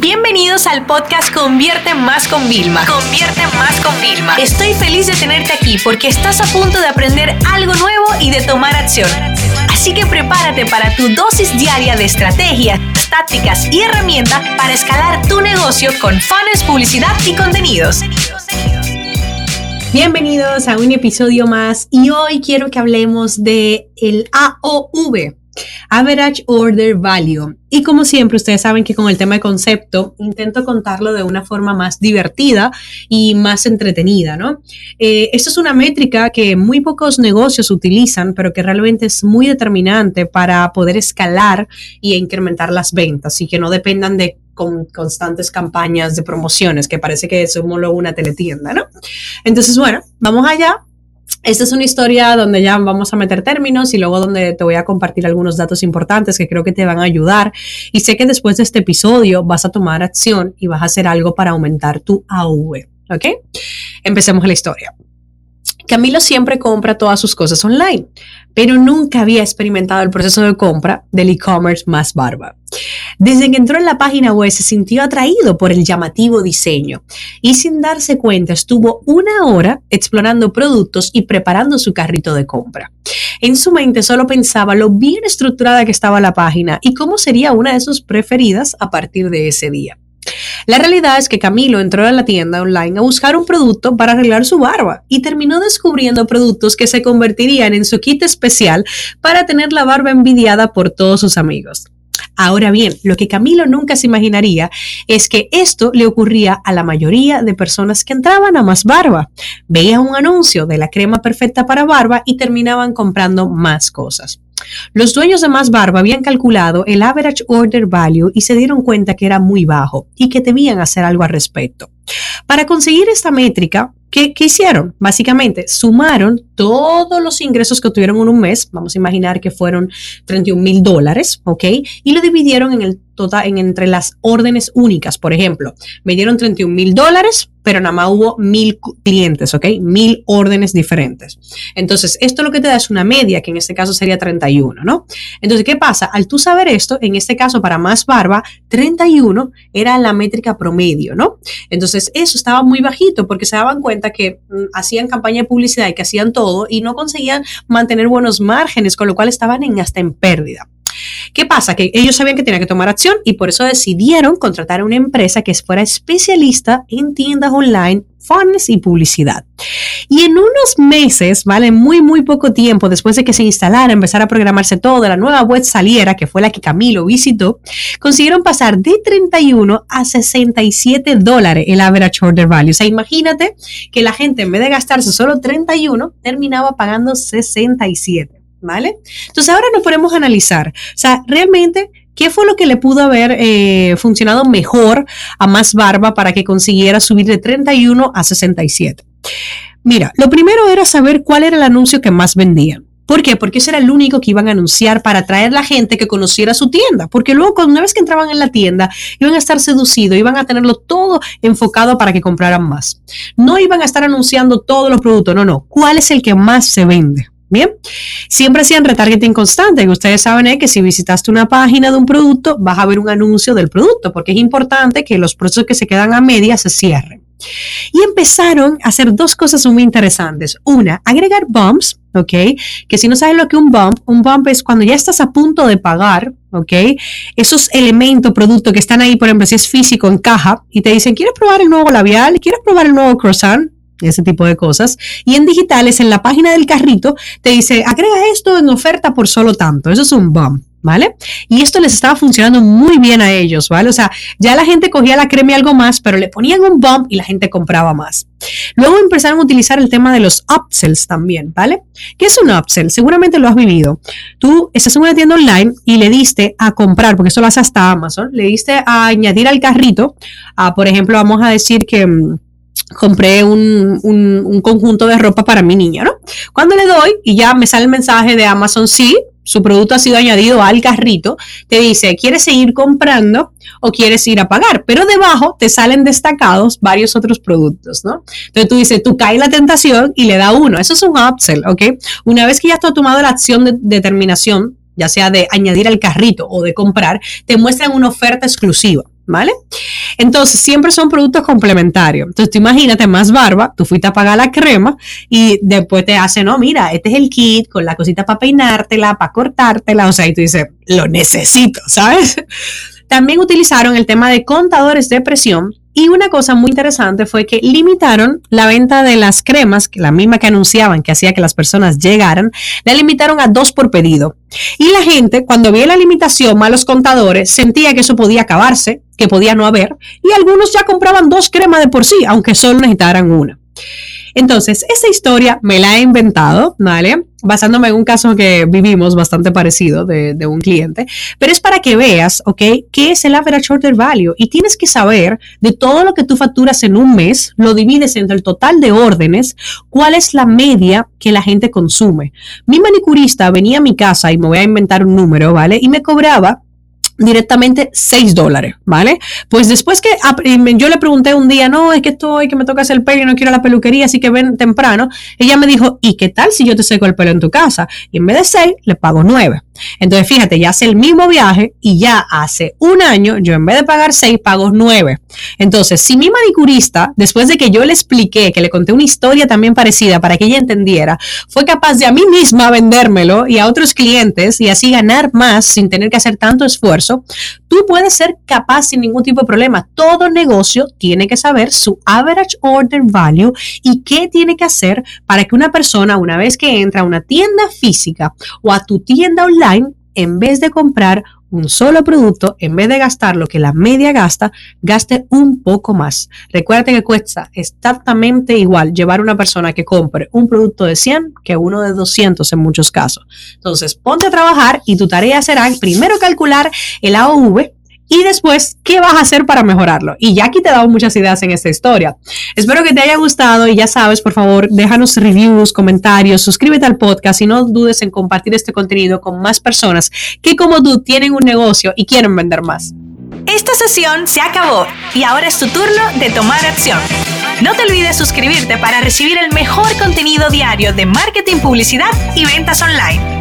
Bienvenidos al podcast Convierte Más con Vilma. Convierte Más con Vilma. Estoy feliz de tenerte aquí porque estás a punto de aprender algo nuevo y de tomar acción. Así que prepárate para tu dosis diaria de estrategias, tácticas y herramientas para escalar tu negocio con fans, publicidad y contenidos. Bienvenidos a un episodio más y hoy quiero que hablemos de el AOV, Average Order Value. Y como siempre, ustedes saben que con el tema de concepto intento contarlo de una forma más divertida y más entretenida, ¿no? Eh, esto es una métrica que muy pocos negocios utilizan, pero que realmente es muy determinante para poder escalar y incrementar las ventas y que no dependan de con constantes campañas de promociones, que parece que es solo una teletienda, ¿no? Entonces, bueno, vamos allá esta es una historia donde ya vamos a meter términos y luego donde te voy a compartir algunos datos importantes que creo que te van a ayudar. Y sé que después de este episodio vas a tomar acción y vas a hacer algo para aumentar tu AV. ¿Ok? Empecemos la historia. Camilo siempre compra todas sus cosas online, pero nunca había experimentado el proceso de compra del e-commerce más barba. Desde que entró en la página web se sintió atraído por el llamativo diseño y sin darse cuenta estuvo una hora explorando productos y preparando su carrito de compra. En su mente solo pensaba lo bien estructurada que estaba la página y cómo sería una de sus preferidas a partir de ese día. La realidad es que Camilo entró a la tienda online a buscar un producto para arreglar su barba y terminó descubriendo productos que se convertirían en su kit especial para tener la barba envidiada por todos sus amigos. Ahora bien, lo que Camilo nunca se imaginaría es que esto le ocurría a la mayoría de personas que entraban a Más Barba. Veían un anuncio de la crema perfecta para barba y terminaban comprando más cosas. Los dueños de Más Barba habían calculado el average order value y se dieron cuenta que era muy bajo y que debían hacer algo al respecto. Para conseguir esta métrica, ¿qué, hicieron? Básicamente, sumaron todos los ingresos que tuvieron en un mes, vamos a imaginar que fueron 31 mil dólares, ¿ok? Y lo dividieron en el total, en, entre las órdenes únicas. Por ejemplo, me dieron 31 mil dólares, pero nada más hubo mil clientes, ¿ok? Mil órdenes diferentes. Entonces, esto lo que te da es una media, que en este caso sería 31, ¿no? Entonces, ¿qué pasa? Al tú saber esto, en este caso para más barba, 31 era la métrica promedio, ¿no? Entonces, eso estaba muy bajito porque se daban cuenta que mm, hacían campaña de publicidad y que hacían todo y no conseguían mantener buenos márgenes, con lo cual estaban en, hasta en pérdida. ¿Qué pasa? Que ellos sabían que tenían que tomar acción y por eso decidieron contratar a una empresa que fuera especialista en tiendas online, fans y publicidad. Y en unos meses, ¿vale? Muy, muy poco tiempo después de que se instalara, empezar a programarse todo, la nueva web saliera, que fue la que Camilo visitó, consiguieron pasar de 31 a 67 dólares el average order value. O sea, imagínate que la gente en vez de gastarse solo 31, terminaba pagando 67. ¿Vale? Entonces ahora nos podemos analizar, o sea, realmente, ¿qué fue lo que le pudo haber eh, funcionado mejor a Más Barba para que consiguiera subir de 31 a 67? Mira, lo primero era saber cuál era el anuncio que más vendían. ¿Por qué? Porque ese era el único que iban a anunciar para atraer la gente que conociera su tienda. Porque luego, una vez que entraban en la tienda, iban a estar seducidos, iban a tenerlo todo enfocado para que compraran más. No iban a estar anunciando todos los productos, no, no. ¿Cuál es el que más se vende? Bien, siempre hacían retargeting constante. Y ustedes saben que si visitaste una página de un producto, vas a ver un anuncio del producto, porque es importante que los procesos que se quedan a media se cierren. Y empezaron a hacer dos cosas muy interesantes. Una, agregar bumps, ¿ok? Que si no sabes lo que un bump, un bump es cuando ya estás a punto de pagar, ¿ok? Esos elementos, productos que están ahí, por ejemplo, si es físico en caja, y te dicen, ¿quieres probar el nuevo labial? ¿Quieres probar el nuevo croissant? Ese tipo de cosas. Y en digitales, en la página del carrito, te dice, agrega esto en oferta por solo tanto. Eso es un bump. ¿Vale? Y esto les estaba funcionando muy bien a ellos, ¿vale? O sea, ya la gente cogía la crema y algo más, pero le ponían un bump y la gente compraba más. Luego empezaron a utilizar el tema de los upsells también, ¿vale? ¿Qué es un upsell? Seguramente lo has vivido. Tú estás en una tienda online y le diste a comprar, porque eso lo hace hasta Amazon, le diste a añadir al carrito, a, por ejemplo, vamos a decir que mm, compré un, un, conjunto de ropa para mi niña, ¿no? Cuando le doy y ya me sale el mensaje de Amazon, sí, su producto ha sido añadido al carrito, te dice, ¿quieres seguir comprando o quieres ir a pagar? Pero debajo te salen destacados varios otros productos, ¿no? Entonces tú dices, tú caes la tentación y le da uno. Eso es un upsell, ¿ok? Una vez que ya tú has tomado la acción de determinación, ya sea de añadir al carrito o de comprar, te muestran una oferta exclusiva. ¿Vale? Entonces, siempre son productos complementarios. Entonces, tú imagínate más barba, tú fuiste a pagar la crema y después te hacen, no, mira, este es el kit con la cosita para peinártela, para cortártela, o sea, y tú dices, lo necesito, ¿sabes? También utilizaron el tema de contadores de presión y una cosa muy interesante fue que limitaron la venta de las cremas, la misma que anunciaban que hacía que las personas llegaran, la limitaron a dos por pedido. Y la gente, cuando vio la limitación, malos contadores, sentía que eso podía acabarse, que podía no haber, y algunos ya compraban dos cremas de por sí, aunque solo necesitaran una. Entonces, esta historia me la he inventado, ¿vale? Basándome en un caso que vivimos bastante parecido de, un cliente, pero es para que veas, ¿ok? ¿Qué es el average order value? Y tienes que saber de todo lo que tú facturas en un mes, lo divides entre el total de órdenes, cuál es la media que la gente consume. Mi manicurista venía a mi casa y me voy a inventar un número, ¿vale? Y me cobraba directamente 6 dólares, ¿vale? Pues después que yo le pregunté un día, no, es que estoy, que me toca hacer el pelo y no quiero la peluquería, así que ven temprano, ella me dijo, ¿y qué tal si yo te seco el pelo en tu casa? Y en vez de 6, le pago 9. Entonces, fíjate, ya hace el mismo viaje y ya hace un año, yo en vez de pagar 6, pago 9. Entonces, si mi manicurista, después de que yo le expliqué, que le conté una historia también parecida para que ella entendiera, fue capaz de a mí misma vendérmelo y a otros clientes y así ganar más sin tener que hacer tanto esfuerzo, tú puedes ser capaz sin ningún tipo de problema. Todo negocio tiene que saber su average order value y qué tiene que hacer para que una persona, una vez que entra a una tienda física o a tu tienda online, en vez de comprar un solo producto, en vez de gastar lo que la media gasta, gaste un poco más. Recuerden que cuesta exactamente igual llevar una persona que compre un producto de 100 que uno de 200 en muchos casos. Entonces, ponte a trabajar y tu tarea será primero calcular el AOV, y después, ¿qué vas a hacer para mejorarlo? Y ya aquí te he dado muchas ideas en esta historia. Espero que te haya gustado y ya sabes, por favor, déjanos reviews, comentarios, suscríbete al podcast y no dudes en compartir este contenido con más personas que como tú tienen un negocio y quieren vender más. Esta sesión se acabó y ahora es tu turno de tomar acción. No te olvides suscribirte para recibir el mejor contenido diario de marketing, publicidad y ventas online.